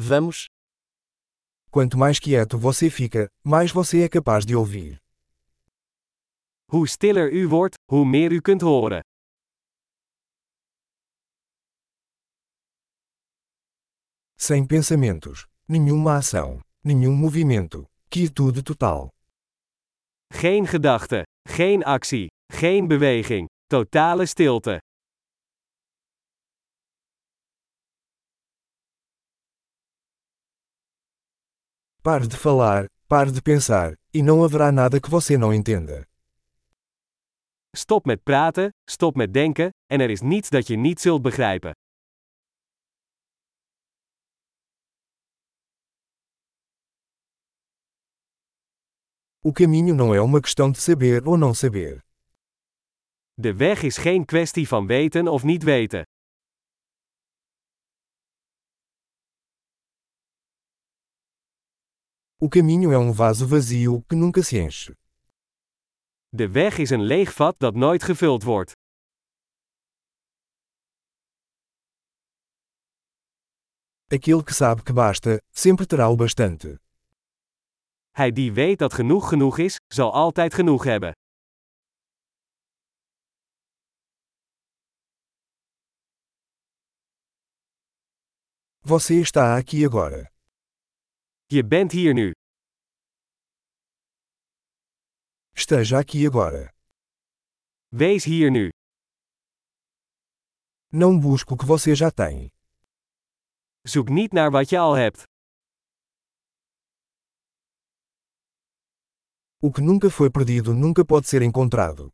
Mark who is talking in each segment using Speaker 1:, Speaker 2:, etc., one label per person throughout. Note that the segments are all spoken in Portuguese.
Speaker 1: Vamos?
Speaker 2: Quanto mais quieto você fica, mais você é capaz de ouvir.
Speaker 3: Hoe stiller u wordt, hoe meer u kunt horen.
Speaker 2: Sem pensamentos, nenhuma ação, nenhum movimento, quietude total.
Speaker 3: Geen gedachte, geen actie, geen beweging, totale stilte.
Speaker 2: Pare de falar, pare de pensar, e não haverá nada que você não entenda.
Speaker 3: Stop met praten, stop met denken, en er is niets dat je niet zult begrijpen.
Speaker 2: O caminho não é uma questão de saber ou não saber.
Speaker 3: De weg is geen kwestie van weten of niet weten.
Speaker 2: O caminho é um vaso vazio que nunca se enche.
Speaker 3: De weg is een leeg vat dat nooit gevuld wordt.
Speaker 2: Aquele que sabe que basta, sempre terá o bastante.
Speaker 3: Hij die weet dat genoeg genoeg is, zal altijd genoeg hebben.
Speaker 2: Você está aqui agora.
Speaker 3: Je bent hier nu.
Speaker 2: Esteja aqui agora.
Speaker 3: Wees hier nu.
Speaker 2: Não busque o que você já tem.
Speaker 3: Zoek niet naar wat je al hebt.
Speaker 2: O que nunca foi perdido nunca pode ser encontrado.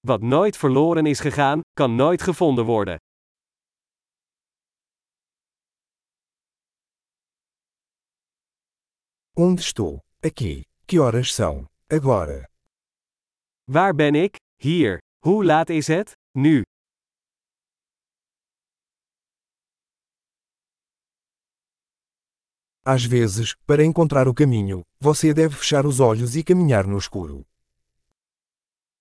Speaker 3: Wat nooit verloren is gegaan, kan nooit gevonden worden.
Speaker 2: Onde estou? Aqui. Que horas são? Agora.
Speaker 3: Waar ben ik? Hier. Hoe laat is het? Nu.
Speaker 2: Às vezes, para encontrar o caminho, você deve fechar os olhos e caminhar no escuro.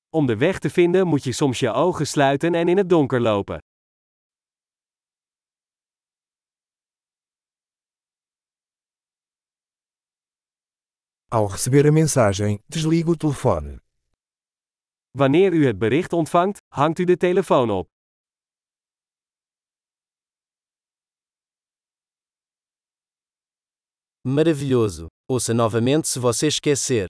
Speaker 3: Om de weg te vinden moet je soms je ogen sluiten en in het donker lopen.
Speaker 2: Ao receber a mensagem, desligue o telefone.
Speaker 3: Wanneer u het bericht ontvangt, hangt u de telefoon op.
Speaker 1: Maravilhoso! Ouça novamente se você esquecer.